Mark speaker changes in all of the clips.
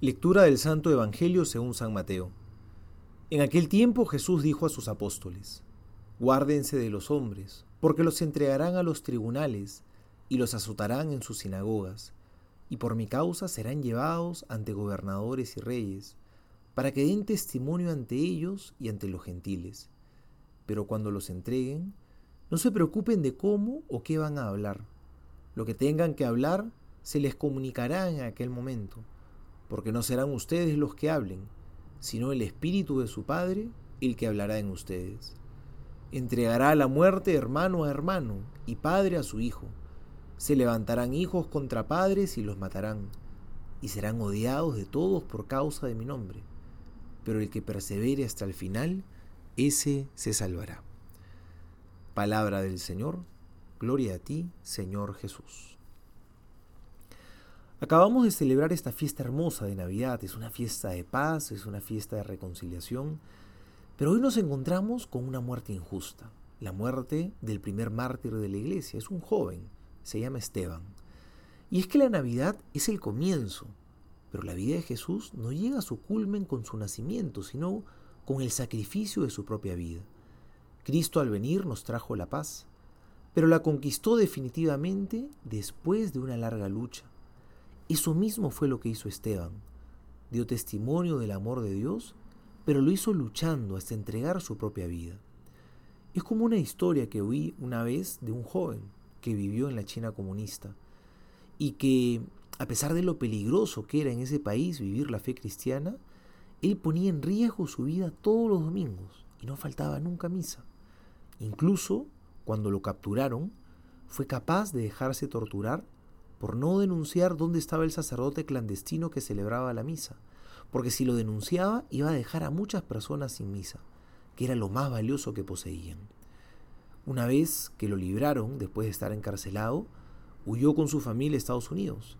Speaker 1: Lectura del Santo Evangelio según San Mateo. En aquel tiempo Jesús dijo a sus apóstoles, Guárdense de los hombres, porque los entregarán a los tribunales y los azotarán en sus sinagogas, y por mi causa serán llevados ante gobernadores y reyes, para que den testimonio ante ellos y ante los gentiles. Pero cuando los entreguen, no se preocupen de cómo o qué van a hablar. Lo que tengan que hablar se les comunicará en aquel momento porque no serán ustedes los que hablen, sino el Espíritu de su Padre el que hablará en ustedes. Entregará la muerte hermano a hermano y padre a su hijo. Se levantarán hijos contra padres y los matarán, y serán odiados de todos por causa de mi nombre. Pero el que persevere hasta el final, ese se salvará. Palabra del Señor, gloria a ti, Señor Jesús. Acabamos de celebrar esta fiesta hermosa de Navidad, es una fiesta de paz, es una fiesta de reconciliación, pero hoy nos encontramos con una muerte injusta, la muerte del primer mártir de la iglesia, es un joven, se llama Esteban. Y es que la Navidad es el comienzo, pero la vida de Jesús no llega a su culmen con su nacimiento, sino con el sacrificio de su propia vida. Cristo al venir nos trajo la paz, pero la conquistó definitivamente después de una larga lucha eso mismo fue lo que hizo Esteban. Dio testimonio del amor de Dios, pero lo hizo luchando hasta entregar su propia vida. Es como una historia que oí una vez de un joven que vivió en la China comunista y que, a pesar de lo peligroso que era en ese país vivir la fe cristiana, él ponía en riesgo su vida todos los domingos y no faltaba nunca misa. Incluso, cuando lo capturaron, fue capaz de dejarse torturar por no denunciar dónde estaba el sacerdote clandestino que celebraba la misa, porque si lo denunciaba iba a dejar a muchas personas sin misa, que era lo más valioso que poseían. Una vez que lo libraron, después de estar encarcelado, huyó con su familia a Estados Unidos,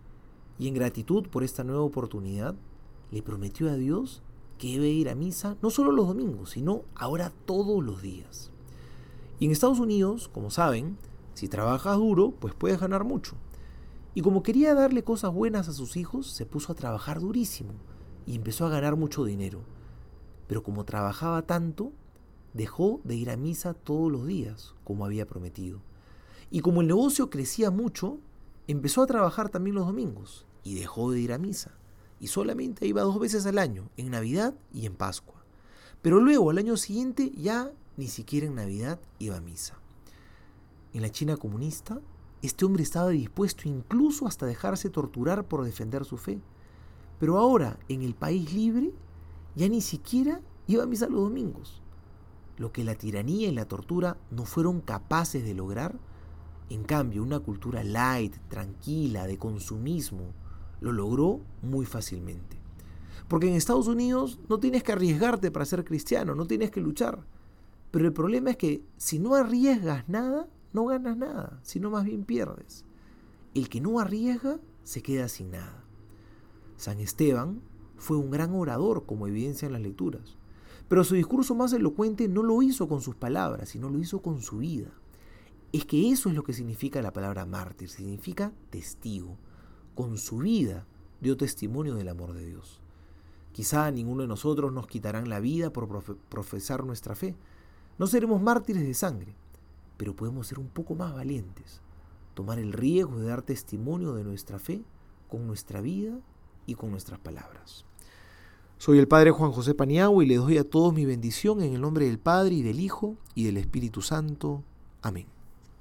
Speaker 1: y en gratitud por esta nueva oportunidad, le prometió a Dios que iba ir a misa no solo los domingos, sino ahora todos los días. Y en Estados Unidos, como saben, si trabajas duro, pues puedes ganar mucho. Y como quería darle cosas buenas a sus hijos, se puso a trabajar durísimo y empezó a ganar mucho dinero. Pero como trabajaba tanto, dejó de ir a misa todos los días, como había prometido. Y como el negocio crecía mucho, empezó a trabajar también los domingos y dejó de ir a misa. Y solamente iba dos veces al año, en Navidad y en Pascua. Pero luego, al año siguiente, ya ni siquiera en Navidad iba a misa. En la China comunista, este hombre estaba dispuesto incluso hasta dejarse torturar por defender su fe. Pero ahora, en el país libre, ya ni siquiera iba a misa los domingos. Lo que la tiranía y la tortura no fueron capaces de lograr, en cambio, una cultura light, tranquila, de consumismo, lo logró muy fácilmente. Porque en Estados Unidos no tienes que arriesgarte para ser cristiano, no tienes que luchar. Pero el problema es que si no arriesgas nada, no ganas nada, sino más bien pierdes. El que no arriesga se queda sin nada. San Esteban fue un gran orador, como evidencia en las lecturas, pero su discurso más elocuente no lo hizo con sus palabras, sino lo hizo con su vida. Es que eso es lo que significa la palabra mártir, significa testigo. Con su vida dio testimonio del amor de Dios. Quizá ninguno de nosotros nos quitarán la vida por profesar nuestra fe. No seremos mártires de sangre, pero podemos ser un poco más valientes, tomar el riesgo de dar testimonio de nuestra fe con nuestra vida y con nuestras palabras. Soy el Padre Juan José Paniagua y les doy a todos mi bendición en el nombre del Padre y del Hijo y del Espíritu Santo. Amén.